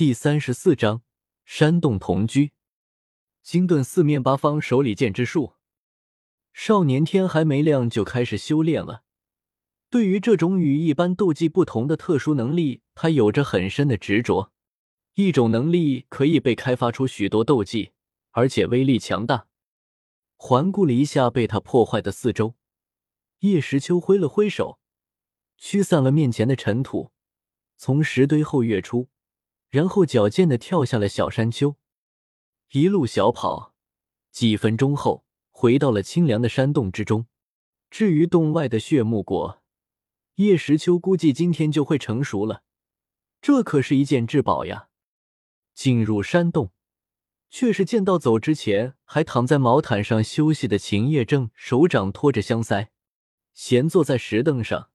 第三十四章山洞同居，金盾四面八方手里剑之术。少年天还没亮就开始修炼了。对于这种与一般斗技不同的特殊能力，他有着很深的执着。一种能力可以被开发出许多斗技，而且威力强大。环顾了一下被他破坏的四周，叶时秋挥了挥手，驱散了面前的尘土，从石堆后跃出，然后矫健的跳下了小山丘，一路小跑，几分钟后回到了清凉的山洞之中。至于洞外的血木果，叶时秋估计今天就会成熟了，这可是一件至宝呀。进入山洞，却是见到走之前还躺在毛毯上休息的秦叶正手掌托着香腮，闲坐在石凳上，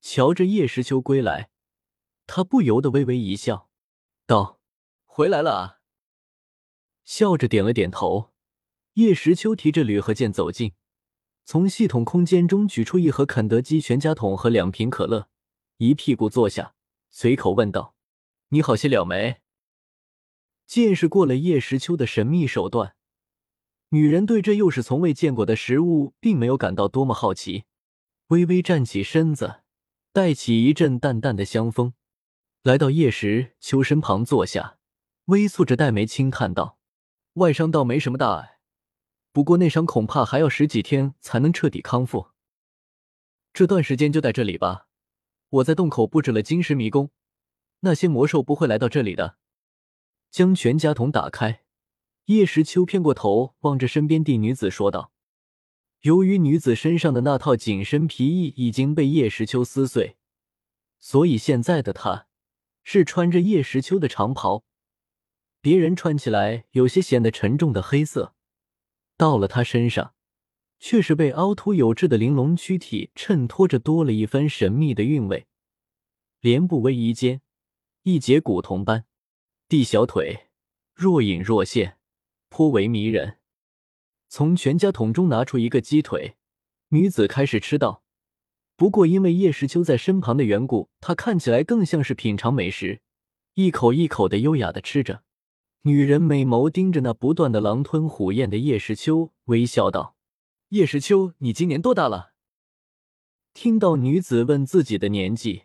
瞧着叶时秋归来，他不由得微微一笑，道：“回来了啊。”笑着点了点头。叶时秋提着铝合剑走近，从系统空间中取出一盒肯德基全家桶和两瓶可乐，一屁股坐下，随口问道：“你好些了没？”见识过了叶时秋的神秘手段，女人对这又是从未见过的食物，并没有感到多么好奇。微微站起身子，带起一阵淡淡的香风，来到叶时秋身旁坐下，微蹙着黛眉轻叹道：“外伤倒没什么大碍，不过内伤恐怕还要十几天才能彻底康复。这段时间就在这里吧，我在洞口布置了金石迷宫，那些魔兽不会来到这里的。”将全家桶打开，叶时秋偏过头望着身边的女子说道：“由于女子身上的那套紧身皮衣已经被叶时秋撕碎，所以现在的她是穿着叶时秋的长袍，别人穿起来有些显得沉重的黑色，到了他身上，却是被凹凸有致的玲珑躯体衬托着多了一分神秘的韵味。莲步微移间，一截古铜般。”地小腿若隐若现，颇为迷人。从全家桶中拿出一个鸡腿，女子开始吃道。不过因为叶时秋在身旁的缘故，他看起来更像是品尝美食，一口一口的优雅的吃着。女人美眸盯着那不断的狼吞虎咽的叶时秋，微笑道：“叶时秋，你今年多大了？”听到女子问自己的年纪，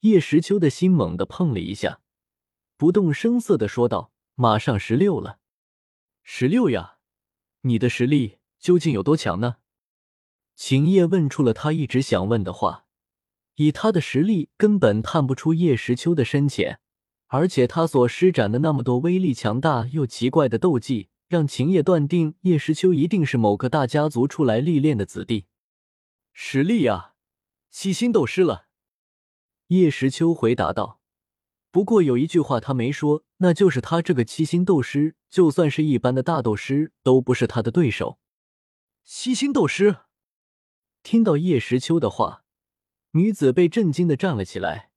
叶时秋的心猛地碰了一下。不动声色的说道：“马上十六了，十六呀！你的实力究竟有多强呢？”秦叶问出了他一直想问的话。以他的实力，根本探不出叶时秋的深浅，而且他所施展的那么多威力强大又奇怪的斗技，让秦叶断定叶时秋一定是某个大家族出来历练的子弟。实力啊，七星斗师了。叶时秋回答道。不过有一句话他没说，那就是他这个七星斗师，就算是一般的大斗师，都不是他的对手。七星斗师，听到叶时秋的话，女子被震惊的站了起来。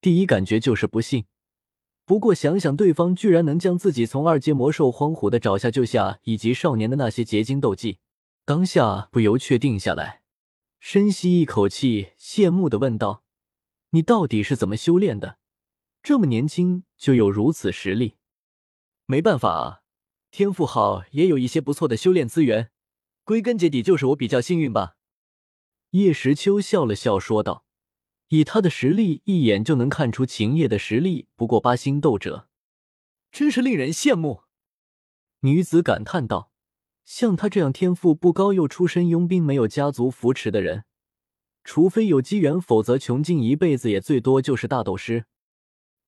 第一感觉就是不信，不过想想对方居然能将自己从二阶魔兽荒虎的爪下救下，以及少年的那些结晶斗技，当下不由确定下来。深吸一口气，羡慕的问道：“你到底是怎么修炼的？”这么年轻就有如此实力，没办法啊，天赋好也有一些不错的修炼资源，归根结底就是我比较幸运吧。叶时秋笑了笑说道：“以他的实力，一眼就能看出秦叶的实力不过八星斗者，真是令人羡慕。”女子感叹道：“像他这样天赋不高又出身佣兵、没有家族扶持的人，除非有机缘，否则穷尽一辈子也最多就是大斗师。”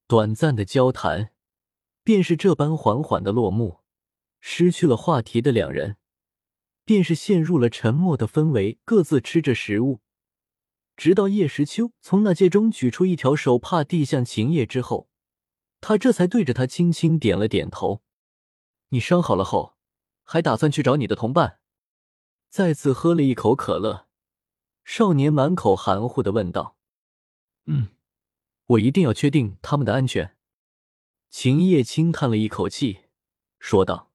短暂的交谈，便是这般缓缓的落幕。失去了话题的两人，便是陷入了沉默的氛围，各自吃着食物。直到叶时秋从那戒中取出一条手帕递向秦叶之后，他这才对着他轻轻点了点头。你伤好了后，还打算去找你的同伴？再次喝了一口可乐，少年满口含糊的问道：“嗯。”我一定要确定他们的安全。秦叶轻叹了一口气，说道：“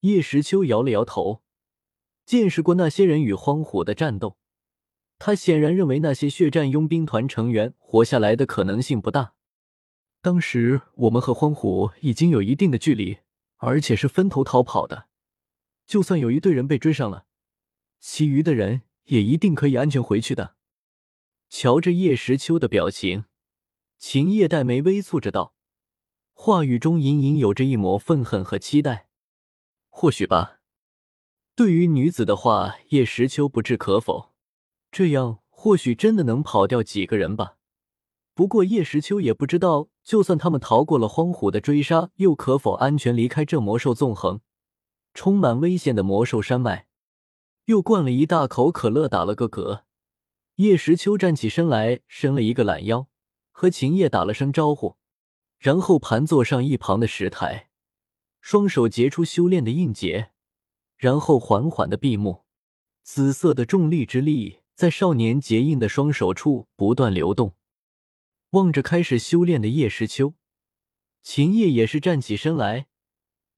叶时秋摇了摇头，见识过那些人与荒虎的战斗，他显然认为那些血战佣兵团成员活下来的可能性不大。当时我们和荒虎已经有一定的距离，而且是分头逃跑的。就算有一队人被追上了，其余的人也一定可以安全回去的。瞧着叶时秋的表情，秦叶黛眉微蹙着道，话语中隐隐有着一抹愤恨和期待。或许吧。对于女子的话，叶时秋不置可否。这样或许真的能跑掉几个人吧。不过叶时秋也不知道，就算他们逃过了荒虎的追杀，又可否安全离开这魔兽纵横、充满危险的魔兽山脉？又灌了一大口可乐，打了个嗝。叶时秋站起身来，伸了一个懒腰，和秦叶打了声招呼，然后盘坐上一旁的石台，双手结出修炼的印结，然后缓缓的闭目，紫色的重力之力在少年结印的双手处不断流动。望着开始修炼的叶时秋，秦叶也是站起身来，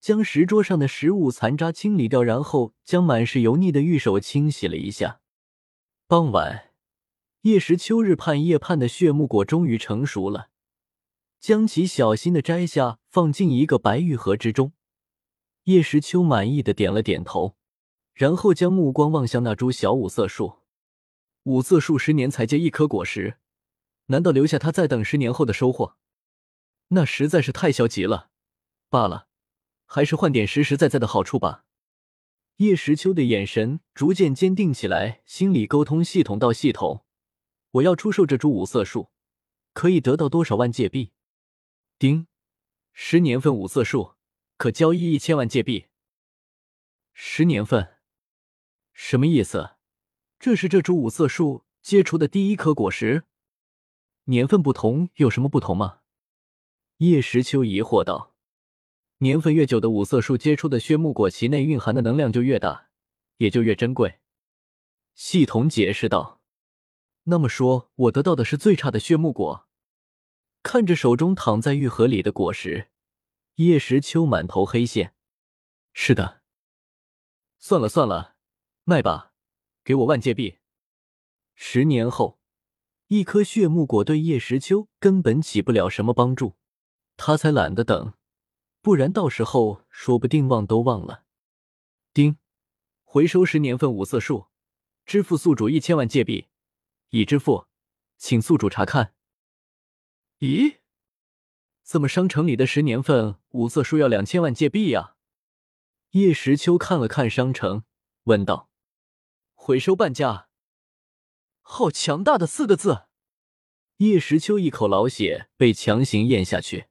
将石桌上的食物残渣清理掉，然后将满是油腻的玉手清洗了一下。傍晚，叶时秋日盼夜盼的血木果终于成熟了，将其小心的摘下，放进一个白玉盒之中。叶时秋满意的点了点头，然后将目光望向那株小五色树。五色树十年才结一颗果实。难道留下它再等十年后的收获？那实在是太消极了。罢了，还是换点实实在在的好处吧。叶时秋的眼神逐渐坚定起来，心理沟通系统到系统，我要出售这株五色树，可以得到多少万界币？丁，十年份五色树可交易一千万界币。十年份，什么意思？这是这株五色树结出的第一颗果实？年份不同有什么不同吗？叶时秋疑惑道。年份越久的五色树结出的血木果，其内蕴含的能量就越大，也就越珍贵。系统解释道。那么说，我得到的是最差的血木果？看着手中躺在玉盒里的果实，叶时秋满头黑线。是的。算了算了，卖吧，给我万界币。十年后。一颗血木果对叶时秋根本起不了什么帮助，他才懒得等，不然到时候说不定忘都忘了。丁，回收十年份五色树，支付宿主一千万界币，已支付，请宿主查看。咦，怎么商城里的十年份五色书要两千万界币呀？叶时秋看了看商城，问道：“回收半价。”好强大的四个字！叶时秋一口老血被强行咽下去。